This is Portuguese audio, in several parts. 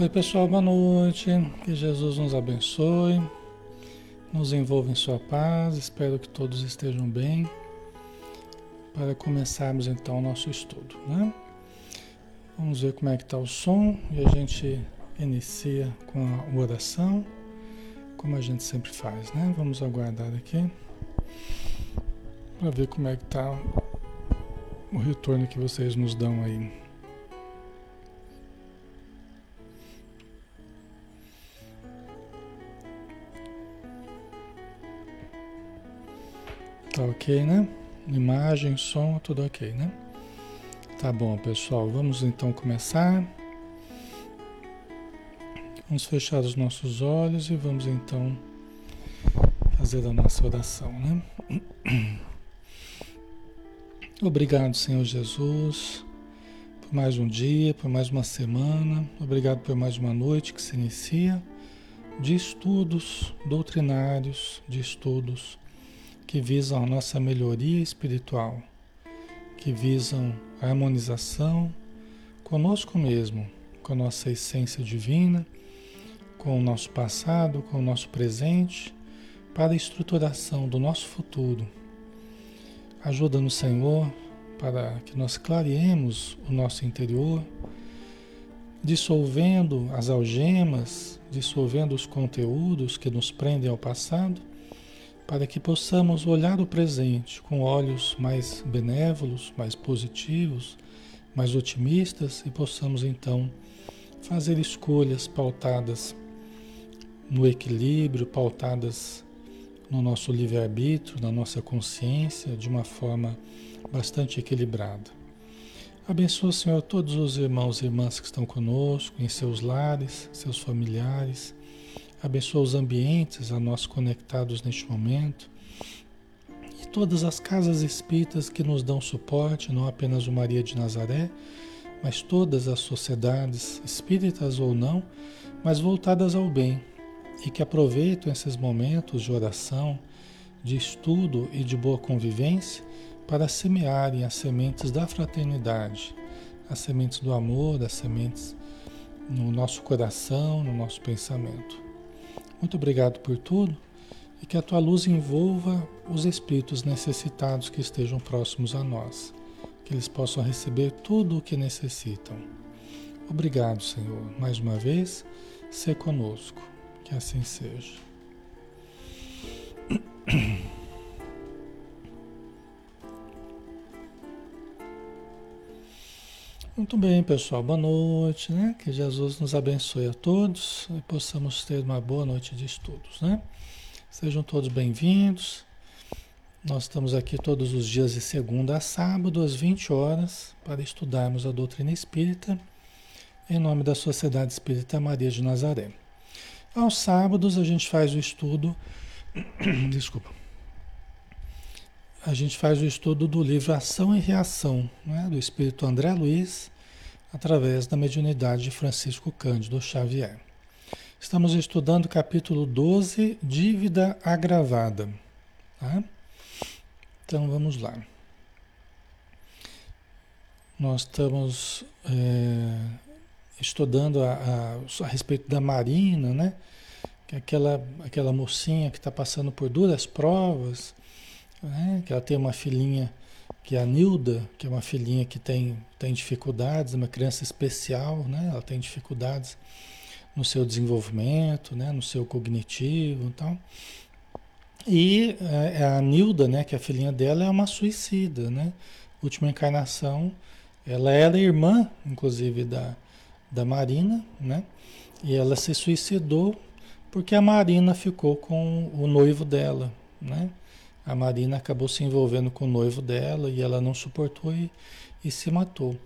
Oi, pessoal, boa noite. Que Jesus nos abençoe, nos envolva em Sua paz. Espero que todos estejam bem. Para começarmos então o nosso estudo, né? Vamos ver como é que está o som e a gente inicia com a oração, como a gente sempre faz, né? Vamos aguardar aqui para ver como é que está o retorno que vocês nos dão aí. Tá ok, né? Imagem, som, tudo ok, né? Tá bom, pessoal. Vamos então começar. Vamos fechar os nossos olhos e vamos então fazer a nossa oração, né? Obrigado, Senhor Jesus, por mais um dia, por mais uma semana. Obrigado por mais uma noite que se inicia de estudos doutrinários, de estudos que visam a nossa melhoria espiritual, que visam a harmonização conosco mesmo, com a nossa essência divina, com o nosso passado, com o nosso presente, para a estruturação do nosso futuro. Ajuda-nos, Senhor, para que nós clareemos o nosso interior, dissolvendo as algemas, dissolvendo os conteúdos que nos prendem ao passado para que possamos olhar o presente com olhos mais benévolos, mais positivos, mais otimistas e possamos então fazer escolhas pautadas no equilíbrio, pautadas no nosso livre-arbítrio, na nossa consciência, de uma forma bastante equilibrada. Abençoa, Senhor, todos os irmãos e irmãs que estão conosco, em seus lares, seus familiares Abençoa os ambientes a nós conectados neste momento. E todas as casas espíritas que nos dão suporte, não apenas o Maria de Nazaré, mas todas as sociedades, espíritas ou não, mas voltadas ao bem, e que aproveitam esses momentos de oração, de estudo e de boa convivência para semearem as sementes da fraternidade, as sementes do amor, as sementes no nosso coração, no nosso pensamento. Muito obrigado por tudo e que a tua luz envolva os espíritos necessitados que estejam próximos a nós, que eles possam receber tudo o que necessitam. Obrigado, Senhor, mais uma vez, ser conosco, que assim seja. Muito bem, pessoal. Boa noite, né? Que Jesus nos abençoe a todos e possamos ter uma boa noite de estudos, né? Sejam todos bem-vindos. Nós estamos aqui todos os dias de segunda a sábado, às 20 horas, para estudarmos a doutrina espírita em nome da Sociedade Espírita Maria de Nazaré. Aos sábados a gente faz o estudo. Desculpa a gente faz o estudo do livro Ação e Reação, né, do espírito André Luiz, através da mediunidade de Francisco Cândido Xavier. Estamos estudando o capítulo 12, Dívida Agravada. Tá? Então vamos lá. Nós estamos é, estudando a, a, a, respeito da Marina, né? É aquela, aquela mocinha que está passando por duras provas né? que ela tem uma filhinha que é a Nilda, que é uma filhinha que tem, tem dificuldades, uma criança especial, né? ela tem dificuldades no seu desenvolvimento, né? no seu cognitivo e tal. E é, a Nilda, né, que é a filhinha dela, é uma suicida, né? Última encarnação, ela era irmã, inclusive, da, da Marina, né? E ela se suicidou porque a Marina ficou com o noivo dela, né? A Marina acabou se envolvendo com o noivo dela e ela não suportou e, e se matou.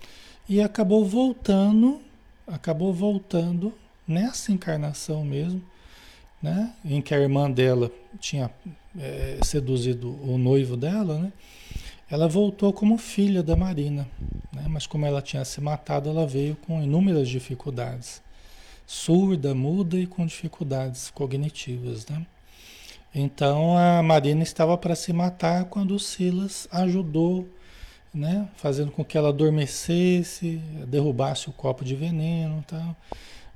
E acabou voltando, acabou voltando nessa encarnação mesmo, né? Em que a irmã dela tinha é, seduzido o noivo dela, né? Ela voltou como filha da Marina, né? Mas como ela tinha se matado, ela veio com inúmeras dificuldades, surda, muda e com dificuldades cognitivas, né? Então a Marina estava para se matar quando o Silas ajudou, né, fazendo com que ela adormecesse, derrubasse o copo de veneno, tal.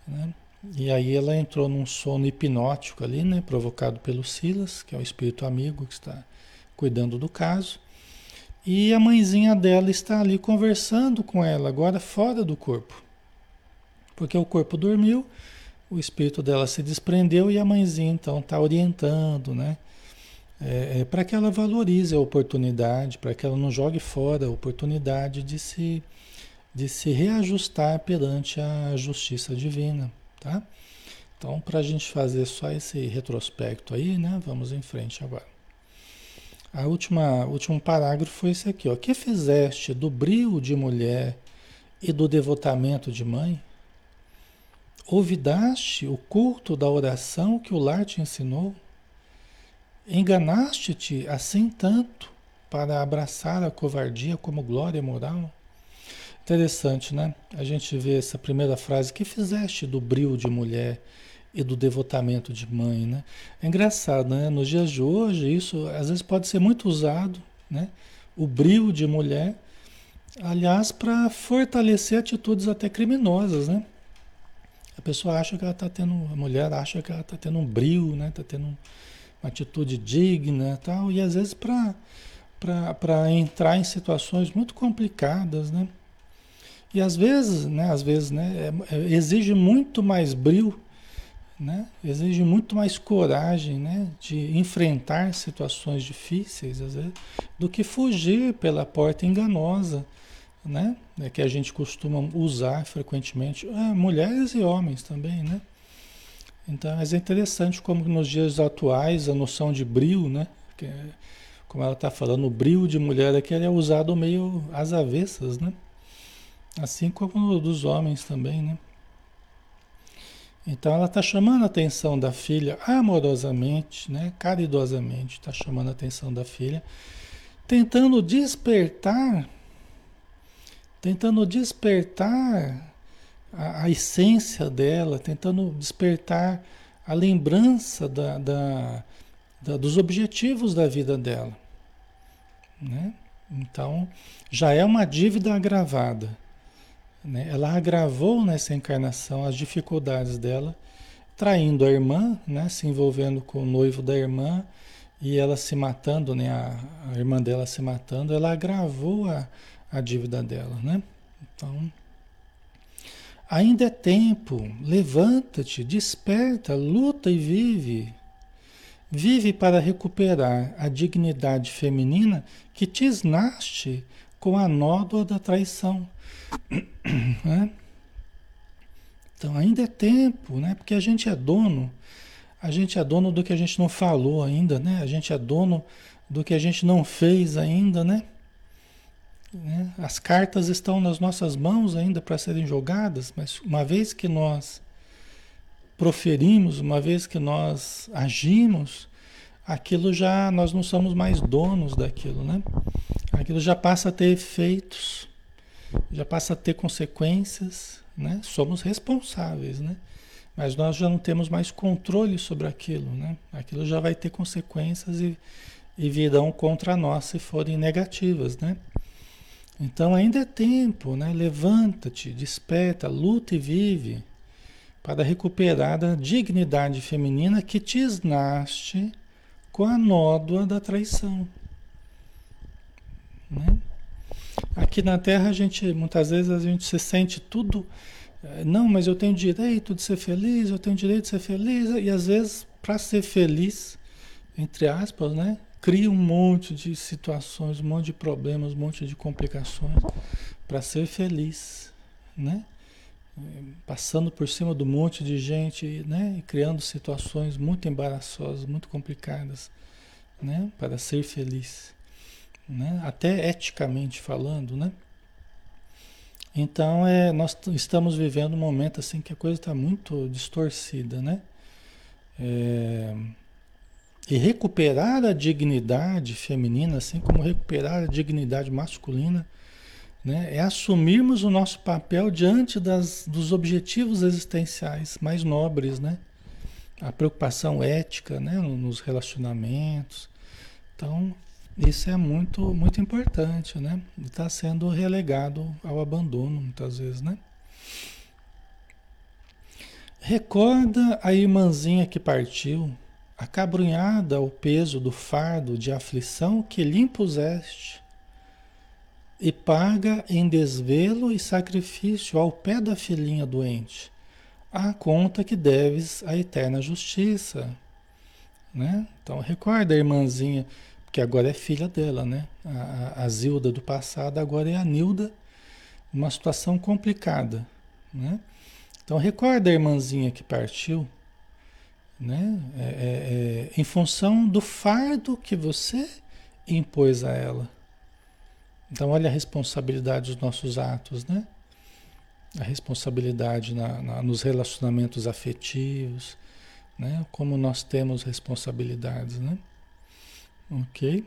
Né? E aí ela entrou num sono hipnótico ali, né? Provocado pelo Silas, que é o espírito amigo que está cuidando do caso. E a mãezinha dela está ali conversando com ela, agora fora do corpo. Porque o corpo dormiu, o espírito dela se desprendeu e a mãezinha então está orientando, né? É, é para que ela valorize a oportunidade, para que ela não jogue fora a oportunidade de se, de se reajustar perante a justiça divina, tá? Então, para a gente fazer só esse retrospecto aí, né? Vamos em frente agora. A última, último parágrafo foi esse aqui, ó. Que fizeste do brio de mulher e do devotamento de mãe? Ouvidaste o culto da oração que o lar te ensinou? Enganaste-te assim tanto para abraçar a covardia como glória moral? Interessante, né? A gente vê essa primeira frase, que fizeste do brio de mulher e do devotamento de mãe, né? É engraçado, né? Nos dias de hoje, isso às vezes pode ser muito usado, né? O brio de mulher, aliás, para fortalecer atitudes até criminosas, né? A pessoa acha que ela está tendo, a mulher acha que ela está tendo um brilho, né? Está tendo uma atitude digna, tal. E às vezes para entrar em situações muito complicadas, né? E às vezes, né? Às vezes, né? É, é, exige muito mais brilho, né? Exige muito mais coragem, né? De enfrentar situações difíceis, às vezes, do que fugir pela porta enganosa né? É que a gente costuma usar frequentemente, é, mulheres e homens também, né? Então, mas é interessante como nos dias atuais a noção de brilho, né? Que, é, como ela está falando, o brilho de mulher aqui é usado meio às avessas, né? Assim como dos homens também, né? Então ela está chamando a atenção da filha amorosamente, né? caridosamente, está chamando a atenção da filha, tentando despertar tentando despertar a, a, essência dela, tentando despertar a lembrança da, da, da, dos objetivos da vida dela. Né? Então, já é uma dívida agravada. Né? Ela agravou nessa encarnação as dificuldades dela, traindo a irmã, né? se envolvendo com o noivo da irmã e ela se matando, né? a, a irmã dela se matando, ela agravou a, a dívida dela, né? Então, ainda é tempo, levanta-te, desperta, luta e vive. Vive para recuperar a dignidade feminina que te esnaste com a nódoa da traição. Né? Então ainda é tempo, né? Porque a gente é dono, a gente é dono do que a gente não falou ainda, né? A gente é dono do que a gente não fez ainda, né? Né? As cartas estão nas nossas mãos ainda para serem jogadas, mas uma vez que nós proferimos, uma vez que nós agimos, aquilo já nós não somos mais donos daquilo, né? Aquilo já passa a ter efeitos, já passa a ter consequências, né? Somos responsáveis, né? Mas nós já não temos mais controle sobre aquilo, né? Aquilo já vai ter consequências e, e virão contra nós se forem negativas, né? Então ainda é tempo, né? Levanta-te, desperta, luta e vive para recuperar a dignidade feminina que te esnaste com a nódoa da traição. Né? Aqui na Terra a gente muitas vezes a gente se sente tudo eh, não, mas eu tenho direito de ser feliz, eu tenho direito de ser feliz e às vezes para ser feliz entre aspas, né? Cria um monte de situações, um monte de problemas, um monte de complicações para ser feliz, né? Passando por cima do monte de gente, né? E criando situações muito embaraçosas, muito complicadas, né? Para ser feliz, né? Até eticamente falando, né? Então, é, nós estamos vivendo um momento assim que a coisa está muito distorcida, né? É, e recuperar a dignidade feminina, assim como recuperar a dignidade masculina, né? é assumirmos o nosso papel diante das, dos objetivos existenciais mais nobres, né? A preocupação ética, né? Nos relacionamentos. Então, isso é muito, muito importante, né? Está sendo relegado ao abandono, muitas vezes, né? Recorda a irmãzinha que partiu, acabrunhada ao peso do fardo de aflição que lhe impuseste, e paga em desvelo e sacrifício ao pé da filhinha doente a conta que deves à eterna justiça. Né? Então recorda a irmãzinha, que agora é filha dela, né? A, a Zilda do passado agora é a Nilda, uma situação complicada, né? Então recorda a irmãzinha que partiu, né? É, é, é, em função do fardo que você impôs a ela. Então olha a responsabilidade dos nossos atos, né? A responsabilidade na, na, nos relacionamentos afetivos, né? Como nós temos responsabilidades, né? Ok?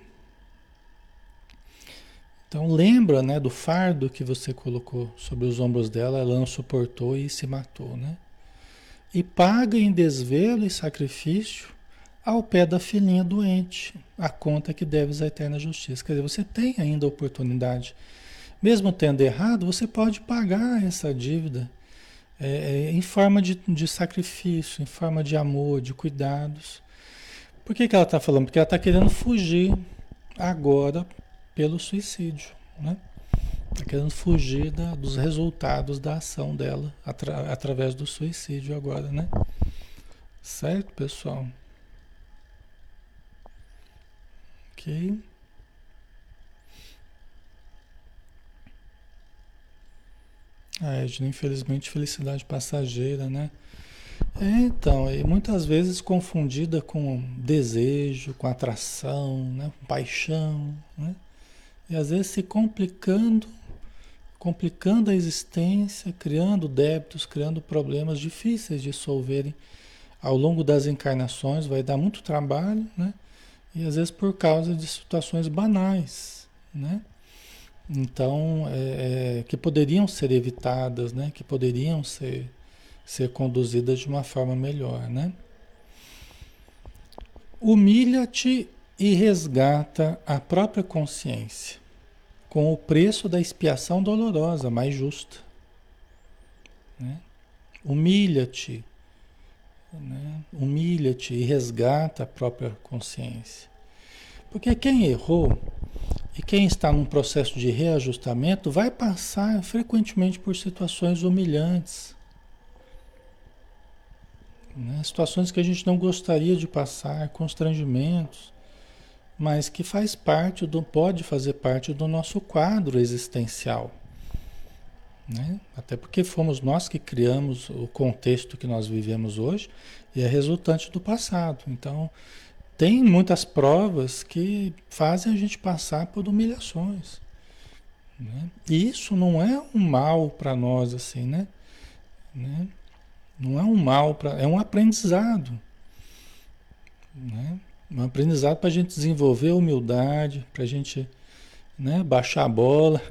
Então lembra, né, do fardo que você colocou sobre os ombros dela, ela não suportou e se matou, né? E paga em desvelo e sacrifício ao pé da filhinha doente a conta que deves à eterna justiça. Quer dizer, você tem ainda a oportunidade, mesmo tendo errado, você pode pagar essa dívida é, é, em forma de, de sacrifício, em forma de amor, de cuidados. Por que, que ela está falando? Porque ela está querendo fugir agora pelo suicídio, né? Está querendo fugir da, dos resultados da ação dela atra, através do suicídio agora, né? Certo, pessoal? Ok. A Edna, infelizmente, felicidade passageira, né? É, então, e muitas vezes confundida com desejo, com atração, né? paixão, né? E às vezes se complicando, complicando a existência, criando débitos, criando problemas difíceis de solverem ao longo das encarnações, vai dar muito trabalho, né? E às vezes por causa de situações banais, né? Então, é, é, que poderiam ser evitadas, né? Que poderiam ser, ser conduzidas de uma forma melhor, né? Humilha-te e resgata a própria consciência com o preço da expiação dolorosa, mais justa. Né? Humilha-te, né? humilha-te e resgata a própria consciência. Porque quem errou e quem está num processo de reajustamento vai passar frequentemente por situações humilhantes. Né? Situações que a gente não gostaria de passar, constrangimentos mas que faz parte do, pode fazer parte do nosso quadro existencial. Né? Até porque fomos nós que criamos o contexto que nós vivemos hoje e é resultante do passado. Então, tem muitas provas que fazem a gente passar por humilhações. Né? E isso não é um mal para nós, assim, né? né? Não é um mal, pra, é um aprendizado. Né? Um aprendizado para a gente desenvolver humildade, para a gente né, baixar a bola,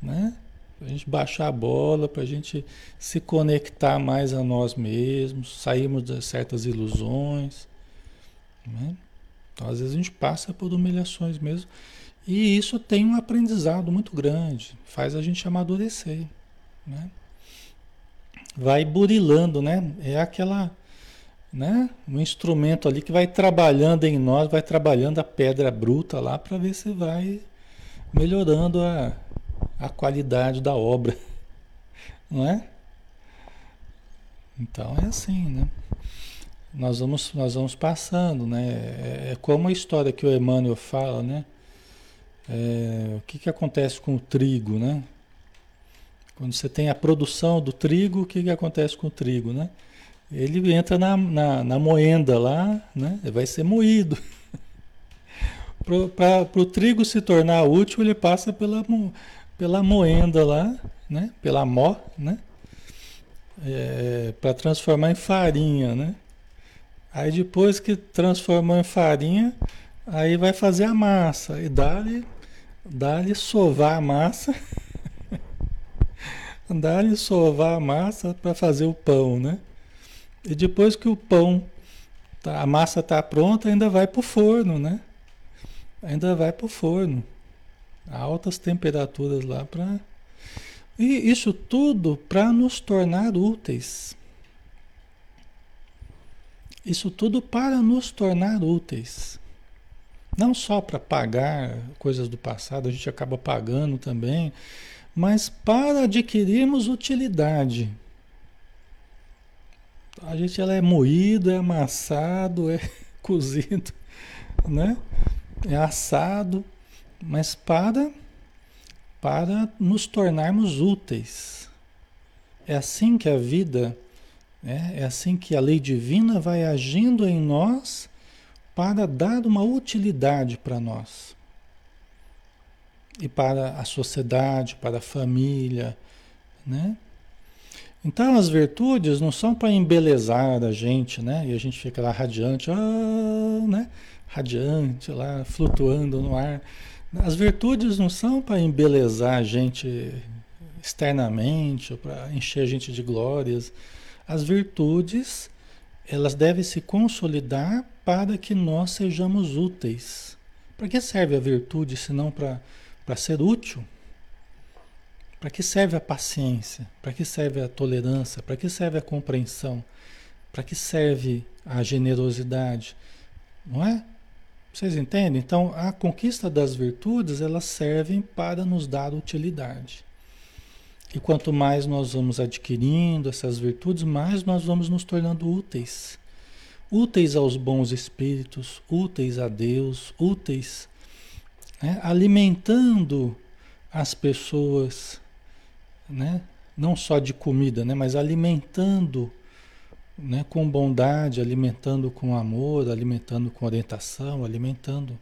né? Para a gente baixar a bola, para a gente se conectar mais a nós mesmos, sairmos de certas ilusões. Né? Então, às vezes a gente passa por humilhações mesmo. E isso tem um aprendizado muito grande, faz a gente amadurecer. Né? Vai burilando, né? É aquela né? Um instrumento ali que vai trabalhando em nós, vai trabalhando a pedra bruta lá para ver se vai melhorando a, a qualidade da obra, não é? Então é assim, né? Nós vamos, nós vamos passando, né? É, é como a história que o Emmanuel fala, né? É, o que, que acontece com o trigo, né? Quando você tem a produção do trigo, o que, que acontece com o trigo, né? Ele entra na, na, na moenda lá, né? vai ser moído. Para o trigo se tornar útil, ele passa pela, pela moenda lá, né? pela mó, né? É, para transformar em farinha. Né? Aí depois que transformou em farinha, aí vai fazer a massa e dá-lhe dá sovar a massa. dá-lhe sovar a massa para fazer o pão, né? E depois que o pão, tá, a massa está pronta, ainda vai para o forno, né? Ainda vai para o forno. Altas temperaturas lá para. E isso tudo para nos tornar úteis. Isso tudo para nos tornar úteis. Não só para pagar coisas do passado, a gente acaba pagando também, mas para adquirirmos utilidade. A gente ela é moído, é amassado, é cozido, né? É assado, mas para para nos tornarmos úteis. É assim que a vida, é, é assim que a lei divina vai agindo em nós para dar uma utilidade para nós. E para a sociedade, para a família, né? Então as virtudes não são para embelezar a gente, né? E a gente fica lá radiante, ah, né? Radiante lá, flutuando no ar. As virtudes não são para embelezar a gente externamente, ou para encher a gente de glórias. As virtudes, elas devem se consolidar para que nós sejamos úteis. Para que serve a virtude se não para ser útil? Para que serve a paciência? Para que serve a tolerância? Para que serve a compreensão? Para que serve a generosidade? Não é? Vocês entendem? Então, a conquista das virtudes, elas servem para nos dar utilidade. E quanto mais nós vamos adquirindo essas virtudes, mais nós vamos nos tornando úteis. Úteis aos bons espíritos, úteis a Deus, úteis, né? alimentando as pessoas, né? não só de comida, né? mas alimentando né, com bondade, alimentando com amor, alimentando com orientação, alimentando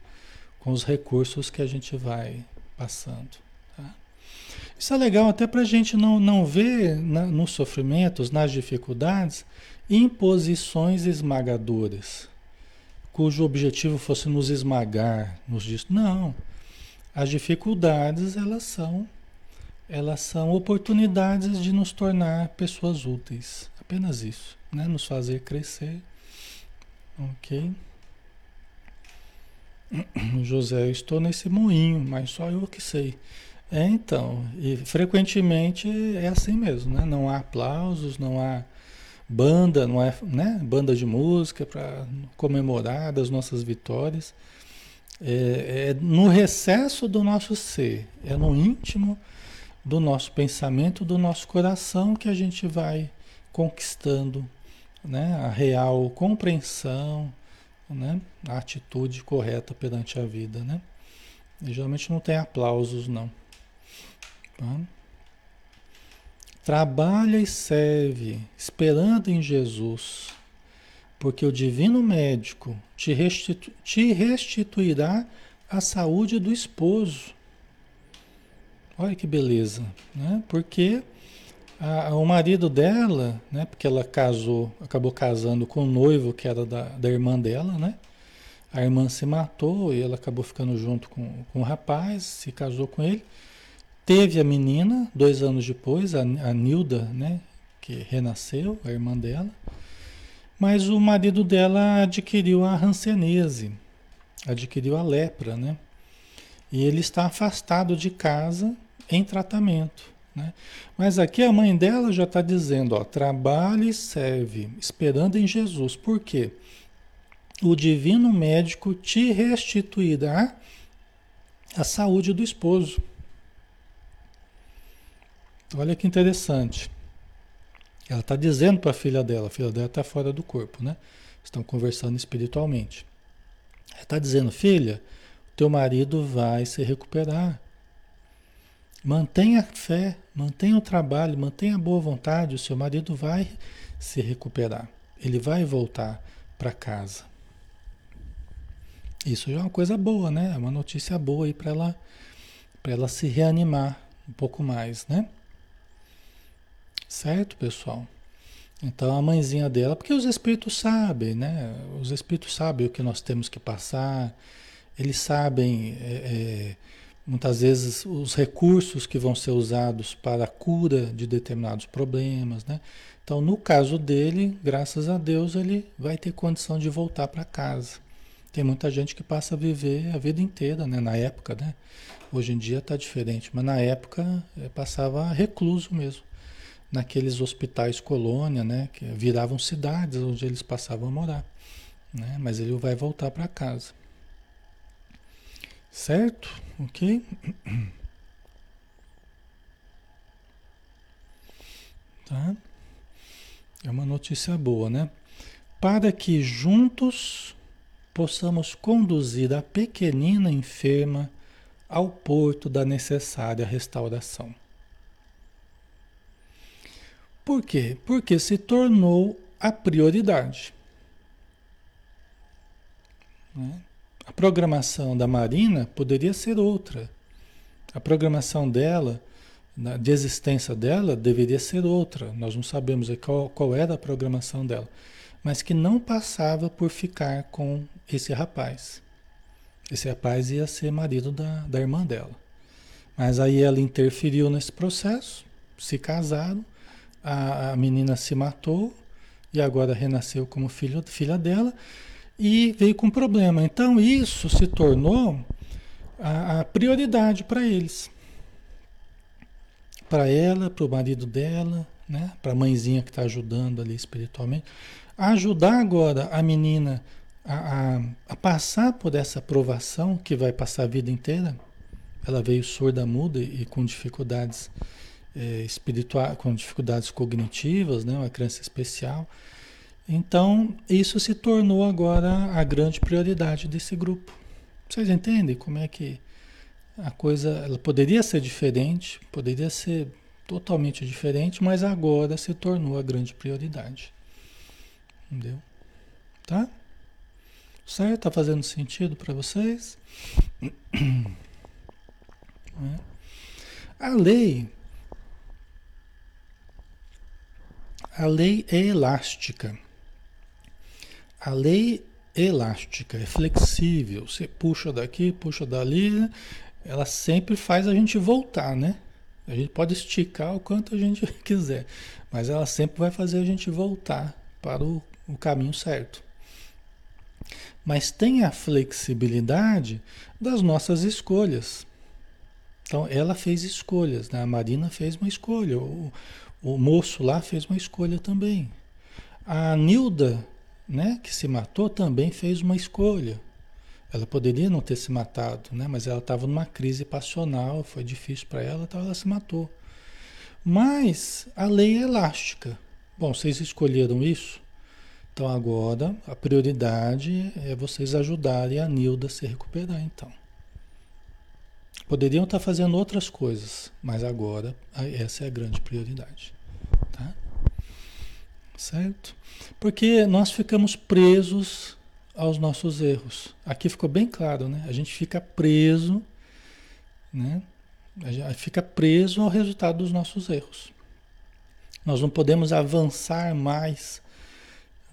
com os recursos que a gente vai passando. Tá? Isso é legal até para a gente não, não ver na, nos sofrimentos, nas dificuldades, imposições esmagadoras, cujo objetivo fosse nos esmagar, nos diz, não. As dificuldades, elas são elas são oportunidades de nos tornar pessoas úteis. Apenas isso né? nos fazer crescer. Ok? José, eu estou nesse moinho, mas só eu que sei. É, então, e frequentemente é assim mesmo, né? Não há aplausos, não há banda, não é, né? Banda de música para comemorar das nossas vitórias. É, é no recesso do nosso ser, é no íntimo do nosso pensamento, do nosso coração que a gente vai conquistando né, a real compreensão, né, a atitude correta perante a vida, né? E geralmente não tem aplausos, não. Tá? Trabalha e serve, esperando em Jesus, porque o divino médico te, restitu te restituirá a saúde do esposo. Olha que beleza, né? Porque a, o marido dela, né? Porque ela casou, acabou casando com o noivo que era da, da irmã dela, né? A irmã se matou e ela acabou ficando junto com, com o rapaz, se casou com ele. Teve a menina, dois anos depois, a, a Nilda, né? Que renasceu, a irmã dela. Mas o marido dela adquiriu a hanseníase, adquiriu a lepra, né? E ele está afastado de casa em tratamento. Né? Mas aqui a mãe dela já está dizendo, ó, trabalhe e serve, esperando em Jesus. Por quê? O divino médico te restituirá a saúde do esposo. Olha que interessante. Ela está dizendo para a filha dela, a filha dela está fora do corpo, né? Estão conversando espiritualmente. Ela está dizendo, filha, teu marido vai se recuperar. Mantenha a fé, mantenha o trabalho, mantenha a boa vontade, o seu marido vai se recuperar. Ele vai voltar para casa. Isso já é uma coisa boa, né? É uma notícia boa aí para ela, para ela se reanimar um pouco mais, né? Certo, pessoal? Então a mãezinha dela, porque os espíritos sabem, né? Os espíritos sabem o que nós temos que passar, eles sabem é, é, muitas vezes os recursos que vão ser usados para a cura de determinados problemas, né? Então, no caso dele, graças a Deus, ele vai ter condição de voltar para casa. Tem muita gente que passa a viver a vida inteira, né? Na época, né? Hoje em dia está diferente, mas na época é, passava recluso mesmo. naqueles hospitais colônia, né? Que viravam cidades onde eles passavam a morar. Né? Mas ele vai voltar para casa. Certo? Ok? Tá? É uma notícia boa, né? Para que juntos possamos conduzir a pequenina enferma ao porto da necessária restauração. Por quê? Porque se tornou a prioridade. Né? Programação da Marina poderia ser outra. A programação dela, de existência dela, deveria ser outra. Nós não sabemos qual, qual era a programação dela. Mas que não passava por ficar com esse rapaz. Esse rapaz ia ser marido da, da irmã dela. Mas aí ela interferiu nesse processo, se casaram, a, a menina se matou e agora renasceu como filho, filha dela e veio com problema. Então isso se tornou a, a prioridade para eles. Para ela, para o marido dela, né? para a mãezinha que está ajudando ali espiritualmente. Ajudar agora a menina a, a, a, passar por essa provação que vai passar a vida inteira. Ela veio surda, muda e, com dificuldades é, espirituais, com dificuldades cognitivas, né? uma criança especial. Então, isso se tornou agora a grande prioridade desse grupo. Vocês entendem como é que a coisa ela poderia ser diferente, poderia ser totalmente diferente, mas agora se tornou a grande prioridade. Entendeu? Tá? Certo? Tá fazendo sentido para vocês? É. A lei a lei é elástica. A lei elástica, é flexível. Você puxa daqui, puxa dali, ela sempre faz a gente voltar, né? A gente pode esticar o quanto a gente quiser, mas ela sempre vai fazer a gente voltar para o, o caminho certo mas tem a flexibilidade das nossas escolhas. Então, ela fez escolhas, né? a Marina fez uma escolha, o, o moço lá fez uma escolha também. A Nilda, né, que se matou, também fez uma escolha. Ela poderia não ter se matado, né? mas ela estava numa crise passional, foi difícil para ela, então ela se matou. Mas a lei é elástica. Bom, vocês escolheram isso? Então agora a prioridade é vocês ajudarem a Nilda a se recuperar, então. Poderiam estar fazendo outras coisas, mas agora essa é a grande prioridade, tá? Certo? Porque nós ficamos presos aos nossos erros. Aqui ficou bem claro, né? A gente fica preso, né? A gente fica preso ao resultado dos nossos erros. Nós não podemos avançar mais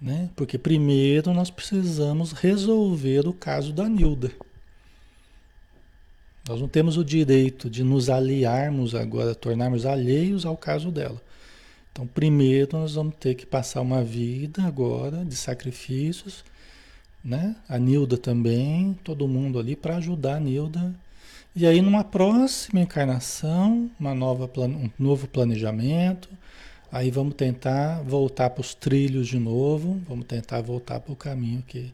né? Porque primeiro nós precisamos resolver o caso da Nilda. Nós não temos o direito de nos aliarmos agora, tornarmos alheios ao caso dela. Então, primeiro nós vamos ter que passar uma vida agora de sacrifícios, né? A Nilda também, todo mundo ali para ajudar a Nilda. E aí, numa próxima encarnação, uma nova, um novo planejamento, Aí vamos tentar voltar para os trilhos de novo, vamos tentar voltar para o caminho que,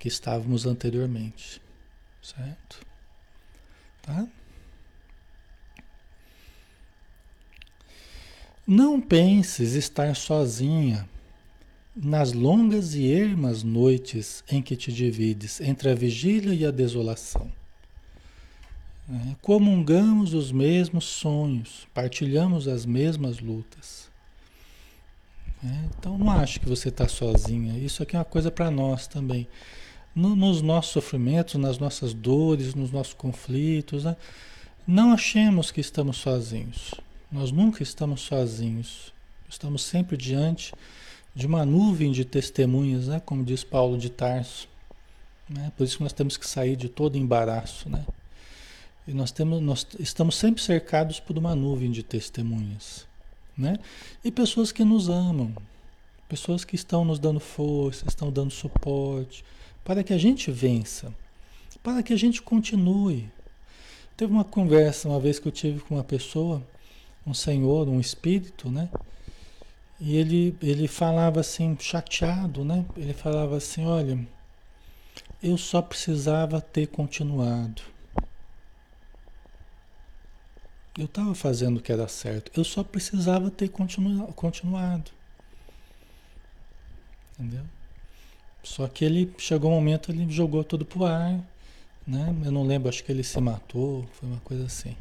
que estávamos anteriormente. Certo? Tá? Não penses estar sozinha nas longas e ermas noites em que te divides entre a vigília e a desolação. É, comungamos os mesmos sonhos, partilhamos as mesmas lutas. É, então não acho que você está sozinha. Isso aqui é uma coisa para nós também. No, nos nossos sofrimentos, nas nossas dores, nos nossos conflitos, né? não achemos que estamos sozinhos. Nós nunca estamos sozinhos. Estamos sempre diante de uma nuvem de testemunhas, né? como diz Paulo de Tarso. Né? Por isso que nós temos que sair de todo embaraço. Né? E nós, temos, nós estamos sempre cercados por uma nuvem de testemunhas. Né? E pessoas que nos amam, pessoas que estão nos dando força, estão dando suporte, para que a gente vença, para que a gente continue. Teve uma conversa uma vez que eu tive com uma pessoa um senhor, um espírito, né? E ele, ele falava assim, chateado, né? Ele falava assim, olha, eu só precisava ter continuado. Eu estava fazendo o que era certo. Eu só precisava ter continu, continuado. Entendeu? Só que ele chegou um momento, ele jogou tudo pro ar, né? Eu não lembro, acho que ele se matou, foi uma coisa assim.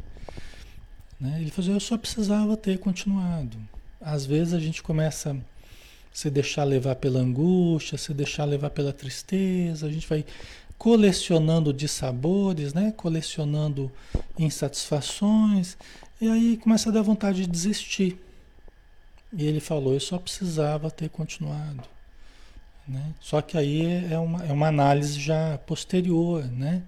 Né? Ele falou, eu só precisava ter continuado. Às vezes a gente começa a se deixar levar pela angústia, se deixar levar pela tristeza, a gente vai colecionando dissabores, né? colecionando insatisfações, e aí começa a dar vontade de desistir. E ele falou, eu só precisava ter continuado. Né? Só que aí é uma, é uma análise já posterior, né?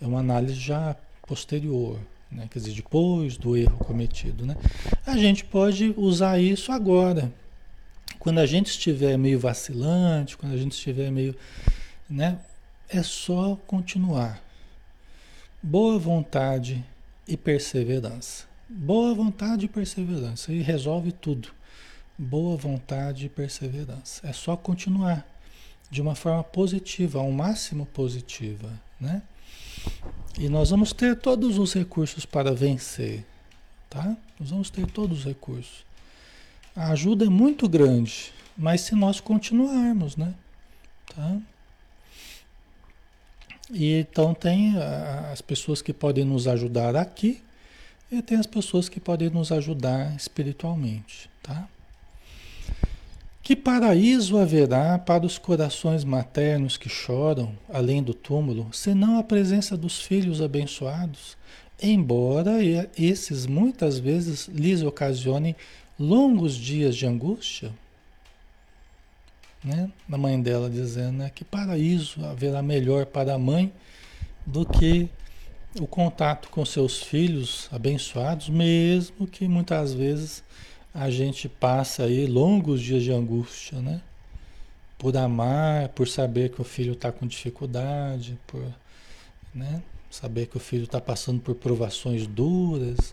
É uma análise já posterior, né? Quer dizer, depois do erro cometido, né? A gente pode usar isso agora. Quando a gente estiver meio vacilante, quando a gente estiver meio, né? É só continuar. Boa vontade e perseverança. Boa vontade e perseverança. E resolve tudo. Boa vontade e perseverança. É só continuar de uma forma positiva, ao máximo positiva, né? E nós vamos ter todos os recursos para vencer, tá? Nós vamos ter todos os recursos. A ajuda é muito grande, mas se nós continuarmos, né? Tá? E então tem as pessoas que podem nos ajudar aqui e tem as pessoas que podem nos ajudar espiritualmente, tá? Que paraíso haverá para os corações maternos que choram, além do túmulo, senão a presença dos filhos abençoados, embora esses muitas vezes lhes ocasionem longos dias de angústia? Né? A mãe dela dizendo né? que paraíso haverá melhor para a mãe do que o contato com seus filhos abençoados, mesmo que muitas vezes a gente passa aí longos dias de angústia, né? Por amar, por saber que o filho está com dificuldade, por né? saber que o filho está passando por provações duras,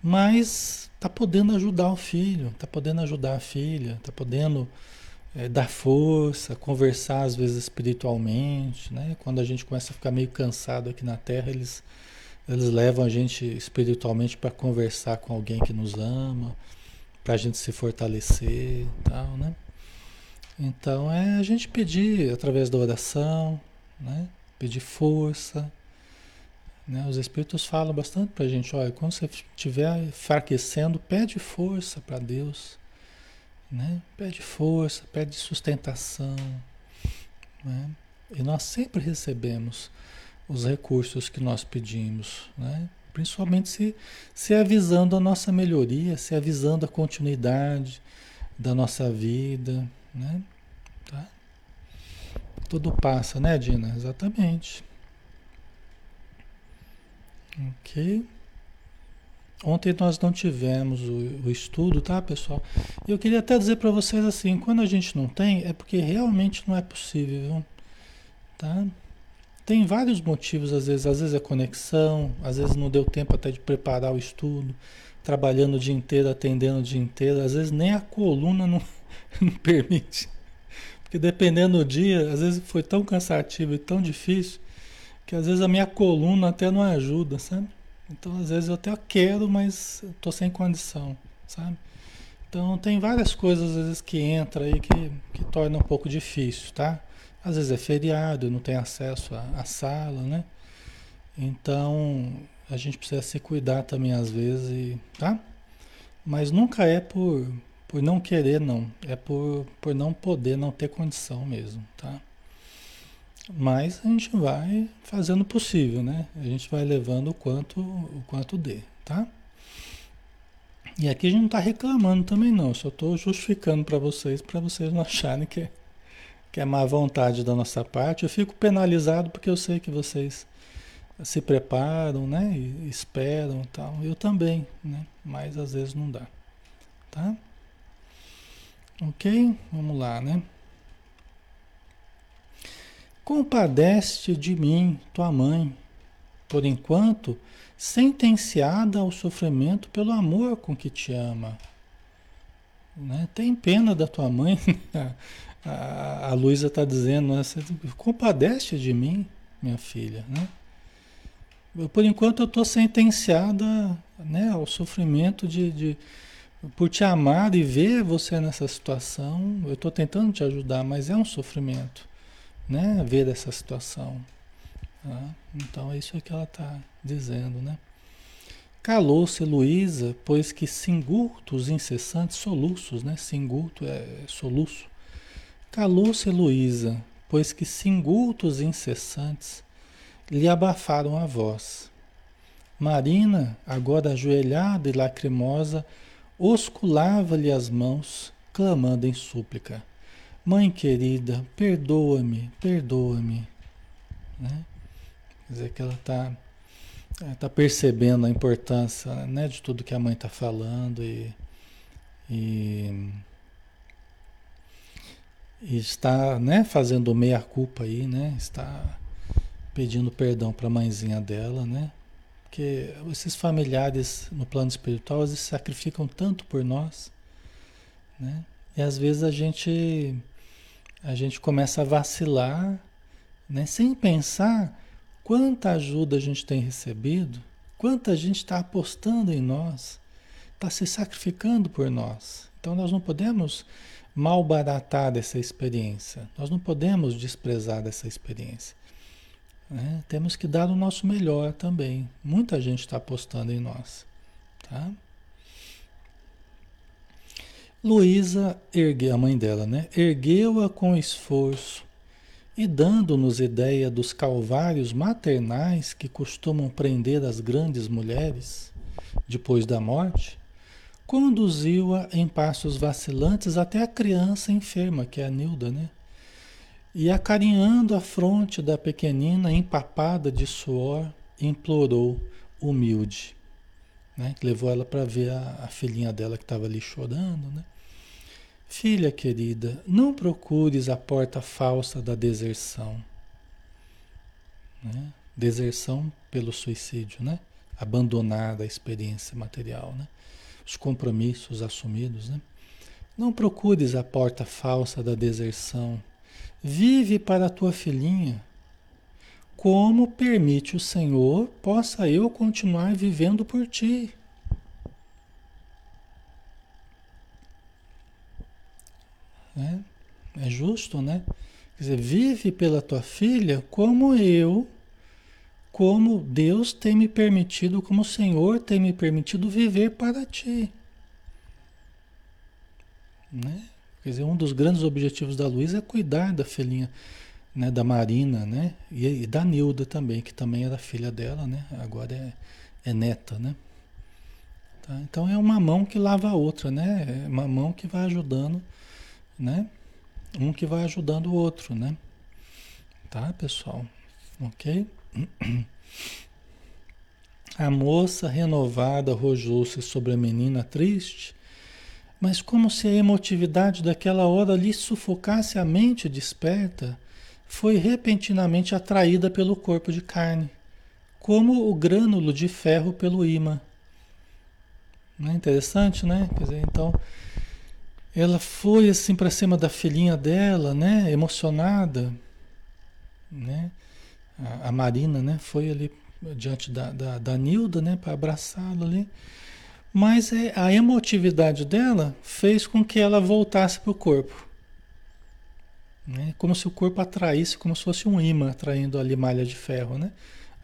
mas está podendo ajudar o filho, está podendo ajudar a filha, está podendo é, dar força, conversar às vezes espiritualmente, né? Quando a gente começa a ficar meio cansado aqui na Terra, eles eles levam a gente espiritualmente para conversar com alguém que nos ama, para a gente se fortalecer e tal, né? Então é a gente pedir através da oração, né? Pedir força. Né? Os Espíritos falam bastante para a gente, olha, quando você estiver enfraquecendo, pede força para Deus. Né? Pede força, pede sustentação. Né? E nós sempre recebemos os recursos que nós pedimos, né? principalmente se, se avisando a nossa melhoria, se avisando a continuidade da nossa vida, né? Tá? Tudo passa, né, Dina? Exatamente. Ok. Ontem nós não tivemos o, o estudo, tá, pessoal? Eu queria até dizer para vocês assim, quando a gente não tem, é porque realmente não é possível? Tá? Tem vários motivos, às vezes, às vezes é conexão, às vezes não deu tempo até de preparar o estudo, trabalhando o dia inteiro, atendendo o dia inteiro, às vezes nem a coluna não, não permite. Porque dependendo do dia, às vezes foi tão cansativo e tão difícil, que às vezes a minha coluna até não ajuda, sabe? Então às vezes eu até quero, mas estou sem condição, sabe? Então tem várias coisas às vezes que entra aí que, que torna um pouco difícil, tá? Às vezes é feriado, não tem acesso à, à sala, né? Então a gente precisa se cuidar também às vezes, tá? Mas nunca é por, por não querer, não. É por, por não poder, não ter condição mesmo, tá? Mas a gente vai fazendo o possível, né? A gente vai levando o quanto, o quanto dê, tá? E aqui a gente não está reclamando também não, só estou justificando para vocês, para vocês não acharem que é que é má vontade da nossa parte. Eu fico penalizado porque eu sei que vocês se preparam, né? E esperam e tal. Eu também, né? Mas às vezes não dá. Tá? Ok? Vamos lá, né? Compadece de mim, tua mãe, por enquanto, sentenciada ao sofrimento pelo amor com que te ama. Né? Tem pena da tua mãe. a, Luísa está dizendo, né? Você compadece de mim, minha filha. Né? Por enquanto eu estou sentenciada né, ao sofrimento de, de, por te amar e ver você nessa situação. Eu estou tentando te ajudar, mas é um sofrimento né, ver essa situação. Tá? Então é isso que ela está dizendo, né? Calou-se Luísa, pois que singultos incessantes, soluços, né? Singulto é soluço. Calou-se Luísa, pois que singultos incessantes lhe abafaram a voz. Marina, agora ajoelhada e lacrimosa, osculava-lhe as mãos, clamando em súplica: Mãe querida, perdoa-me, perdoa-me. Né? Quer dizer que ela está tá percebendo a importância né, de tudo que a mãe está falando e, e, está né, fazendo meia-culpa aí, né? Está pedindo perdão para a mãezinha dela, né? Porque esses familiares no plano espiritual, eles sacrificam tanto por nós, né? E às vezes a gente a gente começa a vacilar, né? Sem pensar Quanta ajuda a gente tem recebido, quanta gente está apostando em nós, está se sacrificando por nós. Então nós não podemos malbaratar essa experiência, nós não podemos desprezar essa experiência. Né? Temos que dar o nosso melhor também. Muita gente está apostando em nós. Tá? Luísa ergueu, a mãe dela, né? Ergueu-a com esforço e dando-nos ideia dos calvários maternais que costumam prender as grandes mulheres depois da morte, conduziu-a em passos vacilantes até a criança enferma, que é a Nilda, né? E acarinhando a fronte da pequenina empapada de suor, implorou, humilde, né? Levou ela para ver a, a filhinha dela que estava ali chorando, né? Filha querida, não procures a porta falsa da deserção. Né? Deserção pelo suicídio, né? Abandonar a experiência material, né? Os compromissos assumidos, né? Não procures a porta falsa da deserção. Vive para a tua filhinha. Como permite o Senhor, possa eu continuar vivendo por ti. Né? É justo, né? Quer dizer, vive pela tua filha como eu, como Deus tem me permitido, como o Senhor tem me permitido viver para ti. Né? Quer dizer, um dos grandes objetivos da Luísa é cuidar da filhinha, né, da Marina, né? E, e, da Nilda também, que também era filha dela, né? Agora é, é neta, né? Tá? Então é uma mão que lava a outra, né? É uma mão que vai ajudando né? Um que vai ajudando o outro, né? Tá, pessoal? Ok? A moça renovada rojou-se sobre a menina triste, mas como se a emotividade daquela hora lhe sufocasse a mente desperta, foi repentinamente atraída pelo corpo de carne, como o grânulo de ferro pelo ímã. Não é interessante, né? Quer dizer, então, ela foi assim para cima da filhinha dela, né? Emocionada, né? A, Marina, né? Foi ali diante da, da, da Nilda, né? Para abraçá-la ali. Mas é, a emotividade dela fez com que ela voltasse para o corpo. Né? Como se o corpo atraísse, como se fosse um imã atraindo ali malha de ferro, né?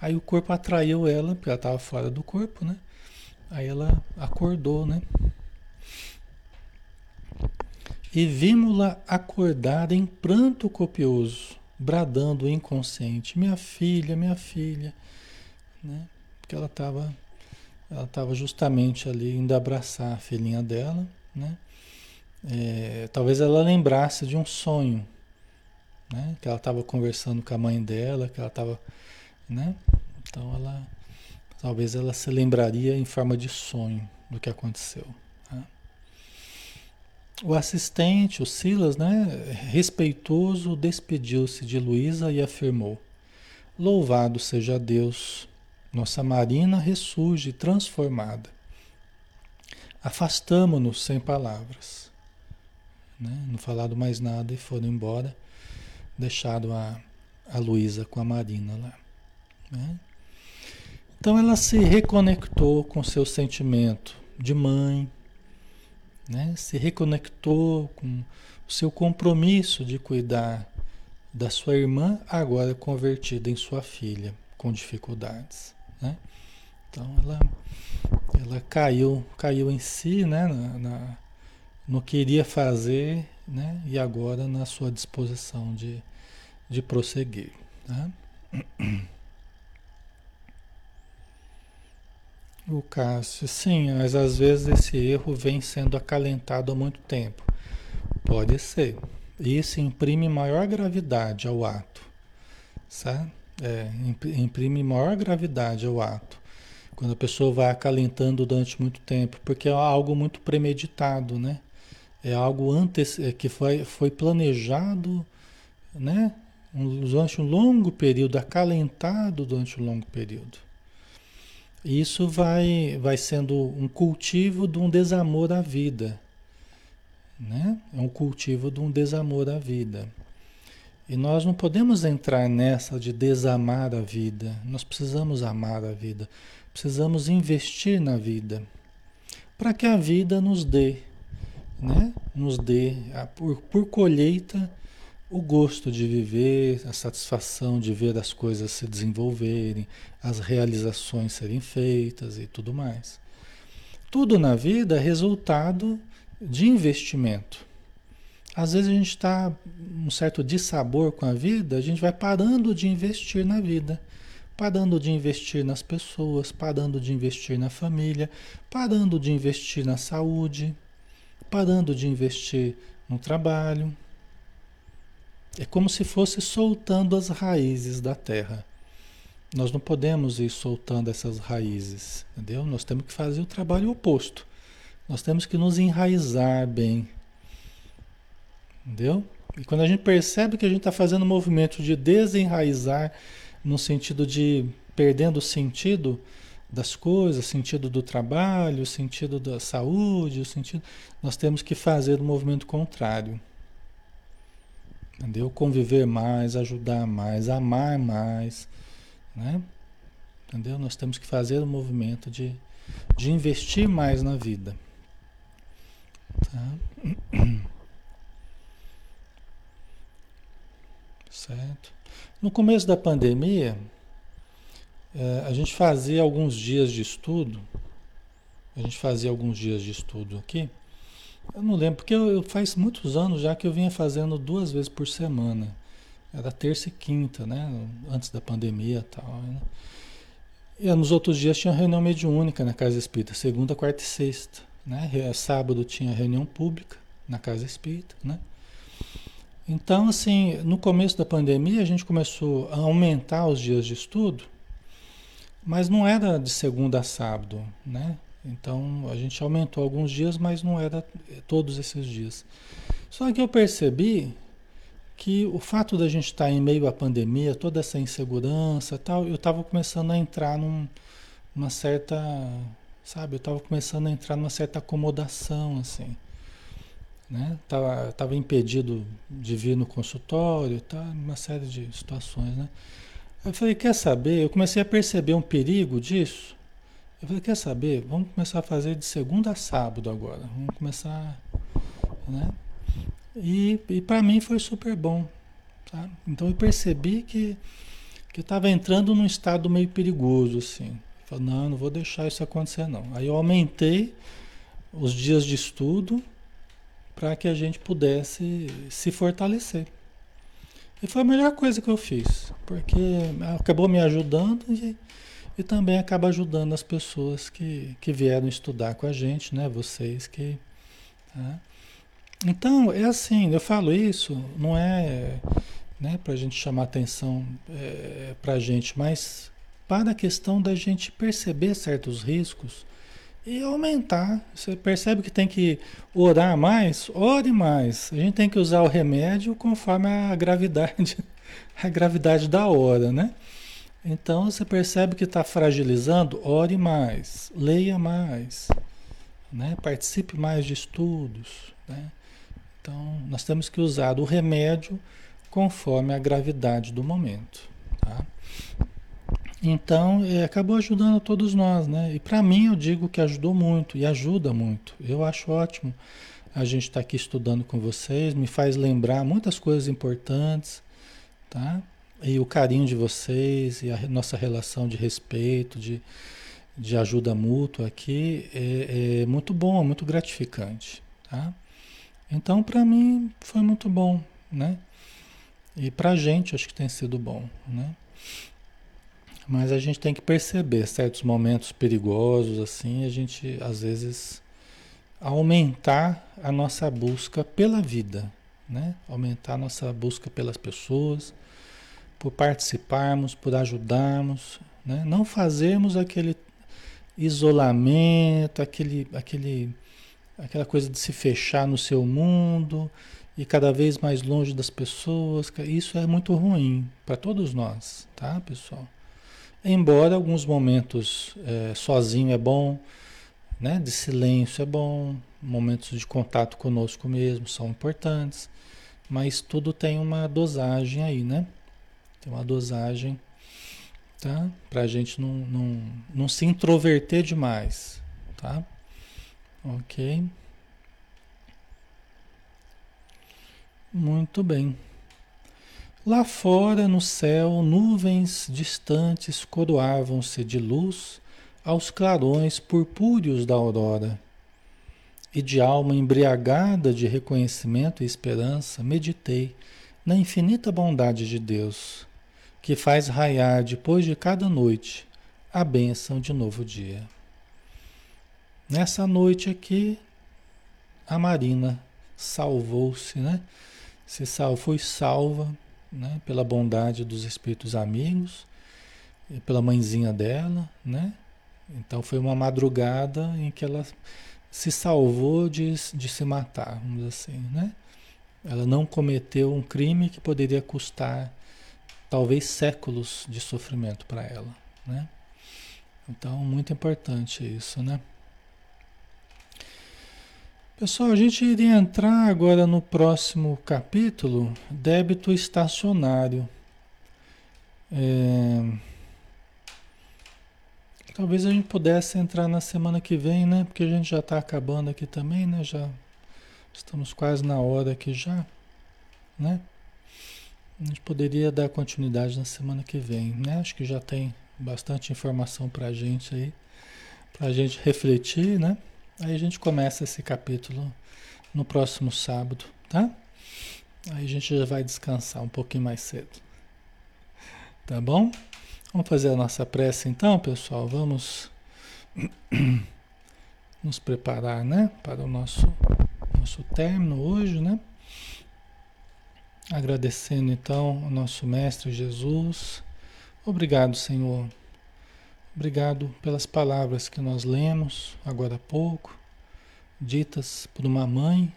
Aí o corpo atraiu ela, porque ela estava fora do corpo, né? Aí ela acordou, né? e vimos-la acordada em pranto copioso, bradando inconsciente: Minha filha, minha filha. Né? Porque ela estava ela tava justamente ali indo abraçar a filhinha dela. Né? É, talvez ela lembrasse de um sonho, né? que ela estava conversando com a mãe dela, que ela estava. Né? Então ela talvez ela se lembraria em forma de sonho do que aconteceu. O assistente, o Silas, né, respeitoso, despediu-se de Luísa e afirmou: Louvado seja Deus, Nossa Marina ressurge transformada. Afastamo-nos sem palavras. Né? Não falaram mais nada e foram embora, deixado a, a Luísa com a Marina lá. Né? Então ela se reconectou com seu sentimento de mãe, né? se reconectou com o seu compromisso de cuidar da sua irmã, agora convertida em sua filha, com dificuldades. Né? Então ela, ela caiu, caiu em si, né? Na, na, no que iria fazer, né? e agora na sua disposição de, de prosseguir. Né? O Cássio, sim, mas às vezes esse erro vem sendo acalentado há muito tempo. Pode ser. Isso imprime maior gravidade ao ato. Sabe? É, imprime maior gravidade ao ato. Quando a pessoa vai acalentando durante muito tempo, porque é algo muito premeditado, né? É algo antes, é, que foi, foi planejado, né? Um, durante um longo período, acalentado durante um longo período. Isso vai, vai sendo um cultivo de um desamor à vida. Né? É um cultivo de um desamor à vida. E nós não podemos entrar nessa de desamar a vida. Nós precisamos amar a vida. Precisamos investir na vida. Para que a vida nos dê, né? Nos dê, por, por colheita, o gosto de viver, a satisfação de ver as coisas se desenvolverem, as realizações serem feitas e tudo mais. Tudo na vida é resultado de investimento. Às vezes a gente está um certo dissabor com a vida, a gente vai parando de investir na vida, parando de investir nas pessoas, parando de investir na família, parando de investir na saúde, parando de investir no trabalho. É como se fosse soltando as raízes da terra. Nós não podemos ir soltando essas raízes, entendeu? Nós temos que fazer o trabalho oposto. Nós temos que nos enraizar bem, entendeu? E quando a gente percebe que a gente está fazendo um movimento de desenraizar, no sentido de perdendo o sentido das coisas, sentido do trabalho, sentido da saúde, o sentido, nós temos que fazer o movimento contrário. Entendeu? Conviver mais, ajudar mais, amar mais, né? Entendeu? Nós temos que fazer o movimento de, de investir mais na vida. Tá? Certo? No começo da pandemia, é, a gente fazia alguns dias de estudo. A gente fazia alguns dias de estudo aqui. Eu não lembro, porque eu, eu, faz muitos anos já que eu vinha fazendo duas vezes por semana. Era terça e quinta, né? Antes da pandemia e tal. Né? E nos outros dias tinha reunião mediúnica na Casa Espírita, segunda, quarta e sexta. Né? Sábado tinha reunião pública na Casa Espírita, né? Então, assim, no começo da pandemia a gente começou a aumentar os dias de estudo, mas não era de segunda a sábado, né? Então a gente aumentou alguns dias, mas não era todos esses dias. Só que eu percebi que o fato da gente estar em meio à pandemia, toda essa insegurança tal, eu estava começando a entrar num, numa certa, sabe, eu estava começando a entrar numa certa acomodação, assim. Né? Tava, tava impedido de vir no consultório, tá? uma série de situações, né? Eu falei, quer saber? Eu comecei a perceber um perigo disso. Eu falei, quer saber? Vamos começar a fazer de segunda a sábado agora. Vamos começar, né? E, e para mim foi super bom? Então eu percebi que que estava entrando num estado meio perigoso, assim. falei, não, não vou deixar isso acontecer, não. Aí eu aumentei os dias de estudo para que a gente pudesse se fortalecer. E foi a melhor coisa que eu fiz, porque acabou me ajudando e e também acaba ajudando as pessoas que, que vieram estudar com a gente, né? Vocês que. Tá? Então, é assim, eu falo isso, não é né, para a gente chamar atenção é, para a gente, mas para a questão da gente perceber certos riscos e aumentar. Você percebe que tem que orar mais? Ore mais. A gente tem que usar o remédio conforme a gravidade, a gravidade da hora, né? Então você percebe que está fragilizando, ore mais, leia mais, né? participe mais de estudos. Né? Então nós temos que usar o remédio conforme a gravidade do momento. Tá? Então é, acabou ajudando todos nós, né? E para mim eu digo que ajudou muito e ajuda muito. Eu acho ótimo a gente estar tá aqui estudando com vocês, me faz lembrar muitas coisas importantes, tá? E o carinho de vocês e a nossa relação de respeito, de, de ajuda mútua aqui é, é muito bom, é muito gratificante, tá? Então, para mim, foi muito bom, né? E para a gente, acho que tem sido bom, né? Mas a gente tem que perceber certos momentos perigosos, assim, a gente, às vezes, aumentar a nossa busca pela vida, né? Aumentar a nossa busca pelas pessoas, por participarmos, por ajudarmos, né? não fazermos aquele isolamento, aquele, aquele, aquela coisa de se fechar no seu mundo e cada vez mais longe das pessoas. Isso é muito ruim para todos nós, tá, pessoal? Embora alguns momentos é, sozinho é bom, né? De silêncio é bom, momentos de contato conosco mesmo são importantes, mas tudo tem uma dosagem aí, né? Tem uma dosagem, tá? Para a gente não, não, não se introverter demais, tá? Ok. Muito bem. Lá fora, no céu, nuvens distantes coroavam-se de luz aos clarões purpúreos da aurora. E de alma embriagada de reconhecimento e esperança, meditei na infinita bondade de Deus que faz raiar depois de cada noite a bênção de novo dia. Nessa noite aqui, a Marina salvou-se, né? Se salvou, foi salva, né? Pela bondade dos espíritos amigos e pela mãezinha dela, né? Então foi uma madrugada em que ela se salvou de, de se matar, vamos dizer assim, né? Ela não cometeu um crime que poderia custar talvez séculos de sofrimento para ela, né? Então, muito importante isso, né? Pessoal, a gente iria entrar agora no próximo capítulo, débito estacionário. É... Talvez a gente pudesse entrar na semana que vem, né? Porque a gente já está acabando aqui também, né? Já estamos quase na hora aqui já, né? A gente poderia dar continuidade na semana que vem, né? Acho que já tem bastante informação para a gente aí, para a gente refletir, né? Aí a gente começa esse capítulo no próximo sábado, tá? Aí a gente já vai descansar um pouquinho mais cedo. Tá bom? Vamos fazer a nossa prece então, pessoal. Vamos nos preparar, né? Para o nosso, nosso término hoje, né? Agradecendo então ao nosso Mestre Jesus. Obrigado, Senhor. Obrigado pelas palavras que nós lemos agora há pouco, ditas por uma mãe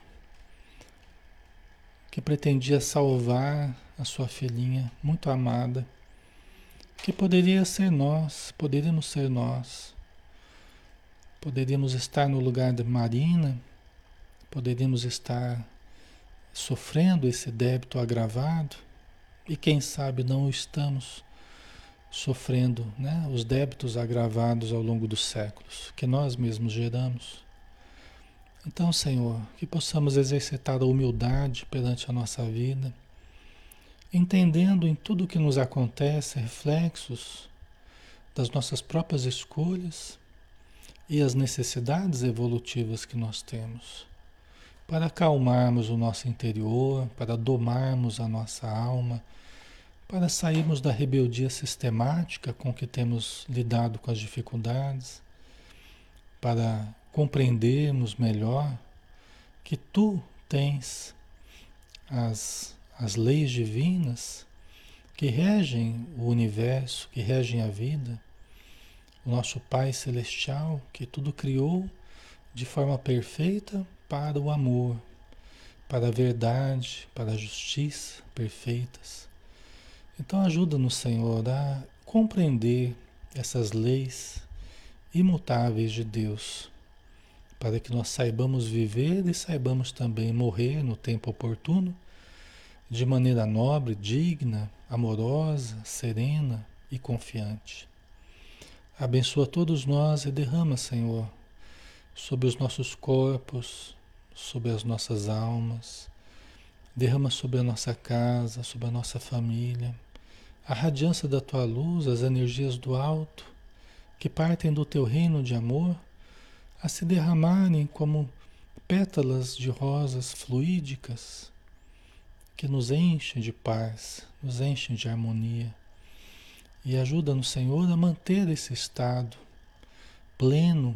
que pretendia salvar a sua filhinha muito amada, que poderia ser nós, poderíamos ser nós. Poderíamos estar no lugar de Marina, poderíamos estar sofrendo esse débito agravado e quem sabe não estamos sofrendo né, os débitos agravados ao longo dos séculos que nós mesmos geramos. Então, Senhor, que possamos exercitar a humildade perante a nossa vida, entendendo em tudo o que nos acontece reflexos das nossas próprias escolhas e as necessidades evolutivas que nós temos para acalmarmos o nosso interior, para domarmos a nossa alma, para sairmos da rebeldia sistemática com que temos lidado com as dificuldades, para compreendermos melhor que tu tens as, as leis divinas que regem o universo, que regem a vida, o nosso Pai Celestial que tudo criou de forma perfeita para o amor, para a verdade, para a justiça perfeitas. Então ajuda-nos, Senhor, a compreender essas leis imutáveis de Deus, para que nós saibamos viver e saibamos também morrer no tempo oportuno, de maneira nobre, digna, amorosa, serena e confiante. Abençoa todos nós e derrama, Senhor, sobre os nossos corpos, sobre as nossas almas, derrama sobre a nossa casa, sobre a nossa família, a radiância da tua luz, as energias do alto, que partem do teu reino de amor, a se derramarem como pétalas de rosas fluídicas, que nos enchem de paz, nos enchem de harmonia. E ajuda-nos, Senhor, a manter esse estado pleno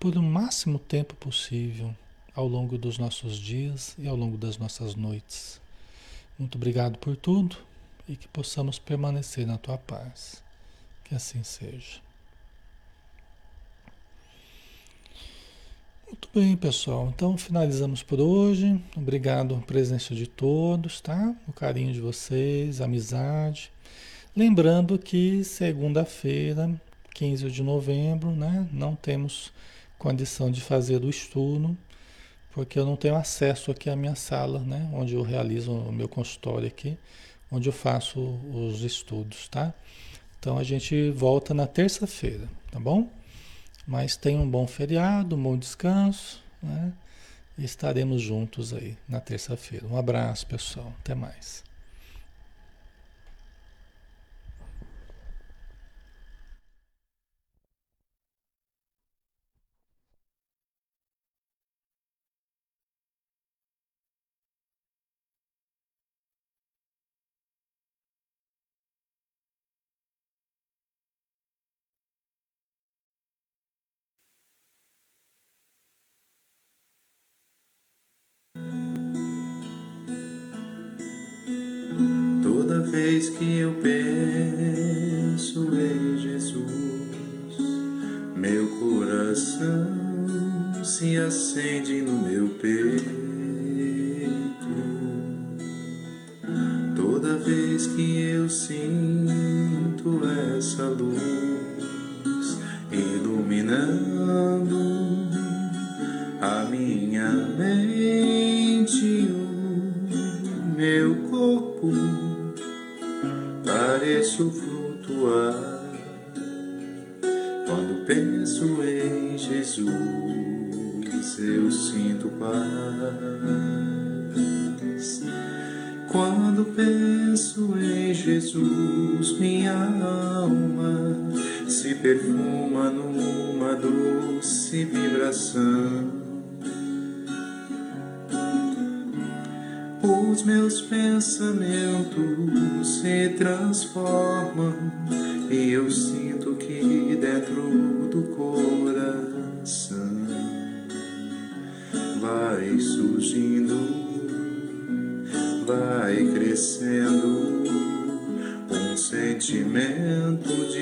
por o máximo tempo possível ao longo dos nossos dias e ao longo das nossas noites. Muito obrigado por tudo e que possamos permanecer na tua paz. Que assim seja. Muito bem, pessoal. Então finalizamos por hoje. Obrigado pela presença de todos, tá? O carinho de vocês, a amizade. Lembrando que segunda-feira, 15 de novembro, né, não temos condição de fazer o estudo, porque eu não tenho acesso aqui à minha sala, né, onde eu realizo o meu consultório aqui, onde eu faço os estudos, tá? Então a gente volta na terça-feira, tá bom? Mas tenha um bom feriado, um bom descanso, né? E estaremos juntos aí na terça-feira. Um abraço, pessoal. Até mais. Meus pensamentos se transformam e eu sinto que dentro do coração vai surgindo, vai crescendo um sentimento diferente